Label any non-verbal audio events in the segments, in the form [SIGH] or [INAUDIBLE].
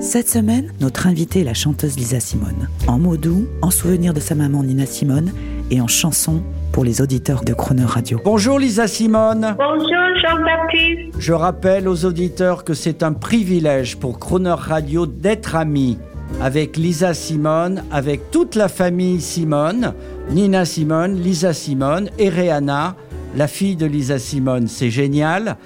Cette semaine, notre invitée est la chanteuse Lisa Simone. En mots doux, en souvenir de sa maman Nina Simone et en chanson pour les auditeurs de Croner Radio. Bonjour Lisa Simone. Bonjour Jean-Baptiste. Je rappelle aux auditeurs que c'est un privilège pour Croner Radio d'être amis avec Lisa Simone, avec toute la famille Simone, Nina Simone, Lisa Simone et Rihanna, la fille de Lisa Simone. C'est génial.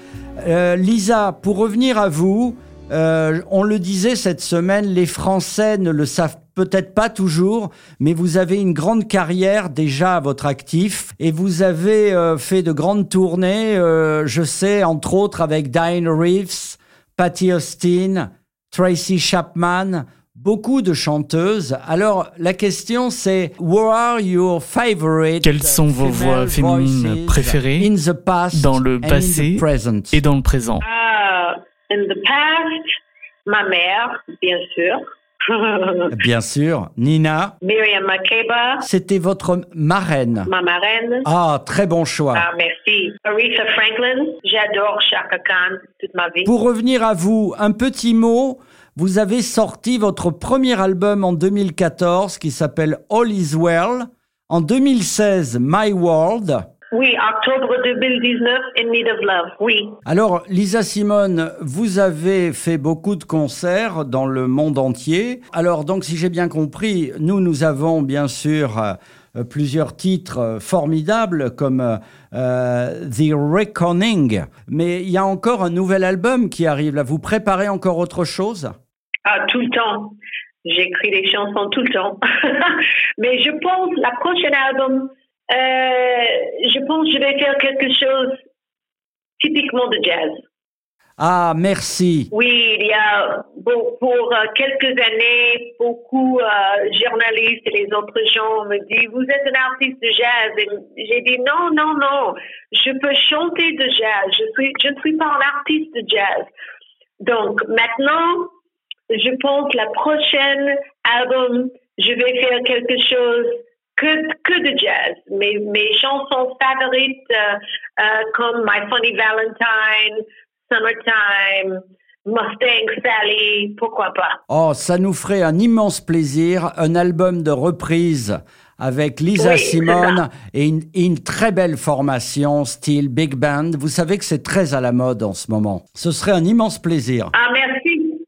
Euh, Lisa, pour revenir à vous, euh, on le disait cette semaine, les Français ne le savent peut-être pas toujours, mais vous avez une grande carrière déjà à votre actif et vous avez euh, fait de grandes tournées, euh, je sais, entre autres avec Diane Reeves, Patty Austin, Tracy Chapman, beaucoup de chanteuses. Alors la question c'est, what are your favorite Quelles sont vos voix féminines préférées in the past dans le and in passé the present? et dans le présent? Ah, in the past, ma mère, bien sûr. [LAUGHS] Bien sûr, Nina, Miriam Makeba, c'était votre marraine. ma marraine. Ah, très bon choix. Ah, merci. Aretha Franklin, j'adore Chaka Khan toute ma vie. Pour revenir à vous, un petit mot. Vous avez sorti votre premier album en 2014 qui s'appelle All Is Well. En 2016, My World. Oui, octobre 2019, In Need of Love, oui. Alors, Lisa Simone, vous avez fait beaucoup de concerts dans le monde entier. Alors, donc, si j'ai bien compris, nous, nous avons bien sûr euh, plusieurs titres formidables comme euh, The Reckoning. Mais il y a encore un nouvel album qui arrive. Là, vous préparez encore autre chose? Ah, tout le temps. J'écris des chansons tout le temps. [LAUGHS] Mais je pense, la prochaine album, je pense que je vais faire quelque chose typiquement de jazz. Ah, merci. Oui, il y a pour, pour, euh, quelques années, beaucoup euh, journalistes et les autres gens me disent vous êtes un artiste de jazz. Et j'ai dit non, non, non, je peux chanter de jazz. Je suis, je ne suis pas un artiste de jazz. Donc maintenant, je pense la prochaine album, je vais faire quelque chose que, que de jazz. Mes, mes chansons favorites euh, euh, comme My Funny Valentine, Summertime, Mustang Sally, pourquoi pas. Oh, ça nous ferait un immense plaisir, un album de reprise avec Lisa Oui, Simone et une, une très belle formation style big band. Vous savez que c'est très à la mode en ce moment. Ce serait un immense plaisir. Ah, merci.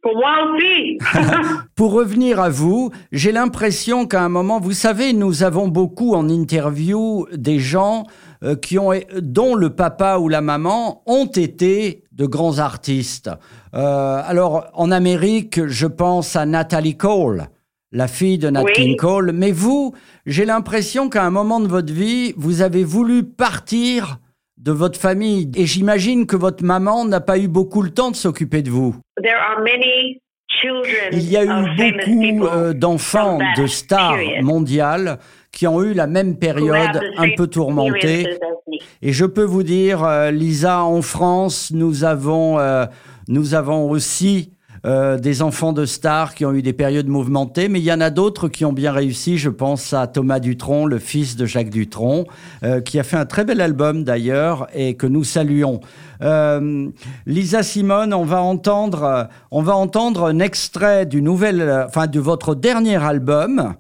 Pour moi aussi. [LAUGHS] Pour revenir à vous, j'ai l'impression qu'à un moment, vous savez, nous avons beaucoup en interview des gens euh, qui ont, dont le papa ou la maman ont été de grands artistes. Euh, alors, en Amérique, je pense à Natalie Cole, la fille de Nat Oui. King Cole. Mais vous, j'ai l'impression qu'à un moment de votre vie, vous avez voulu partir de votre famille. Et j'imagine que votre maman n'a pas eu beaucoup le temps de s'occuper de vous. There are many children Il y a eu beaucoup euh, d'enfants, de stars mondiales qui ont eu la même who have période the un same peu tourmentée. Et je peux vous dire, euh, Lisa, en France, nous avons, euh, nous avons aussi euh, des enfants de stars qui ont eu des périodes mouvementées, mais il y en a d'autres qui ont bien réussi. Je pense à Thomas Dutronc, le fils de Jacques Dutronc, euh, qui a fait un très bel album d'ailleurs et que nous saluons. Euh, Lisa Simone, on va entendre, on va entendre un extrait du nouvel, euh, enfin de votre dernier album.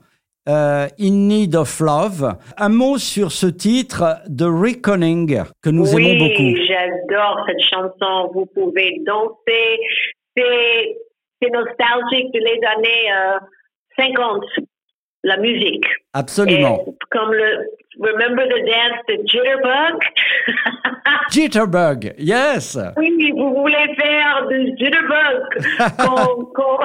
euh, In Need of Love. Un mot sur ce titre, The Reckoning, que nous oui, aimons beaucoup. j'adore cette chanson. Vous pouvez danser. C'est, nostalgique de les années euh, 50, la musique. Absolument. Et comme le Remember the Dance de Jitterbug? [LAUGHS] Jitterbug, yes. oui, vous voulez faire du Jitterbug [LAUGHS] quand, quand,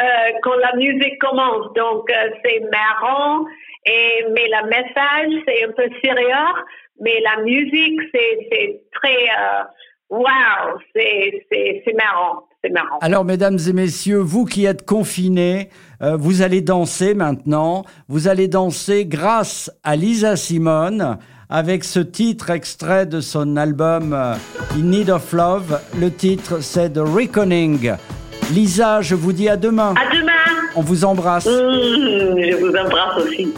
euh, quand la musique commence. Donc, euh, c'est marrant. Et, mais le message, c'est un peu sérieux. Mais la musique, c'est, c'est très... euh, wow, c'est marrant. Alors, mesdames et messieurs, vous qui êtes confinés, euh, vous allez danser maintenant. Vous allez danser grâce à Lisa Simone avec ce titre extrait de son album euh, In Need of Love. Le titre, c'est The Reckoning. Lisa, je vous dis à demain. À demain. On vous embrasse. Mmh, je vous embrasse aussi.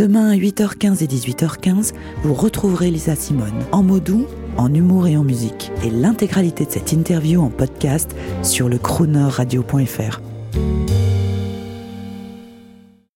Demain à 8h15 et 18h15, vous retrouverez Lisa Simone en mots doux, en humour et en musique. Et l'intégralité de cette interview en podcast sur lecronerradio.fr.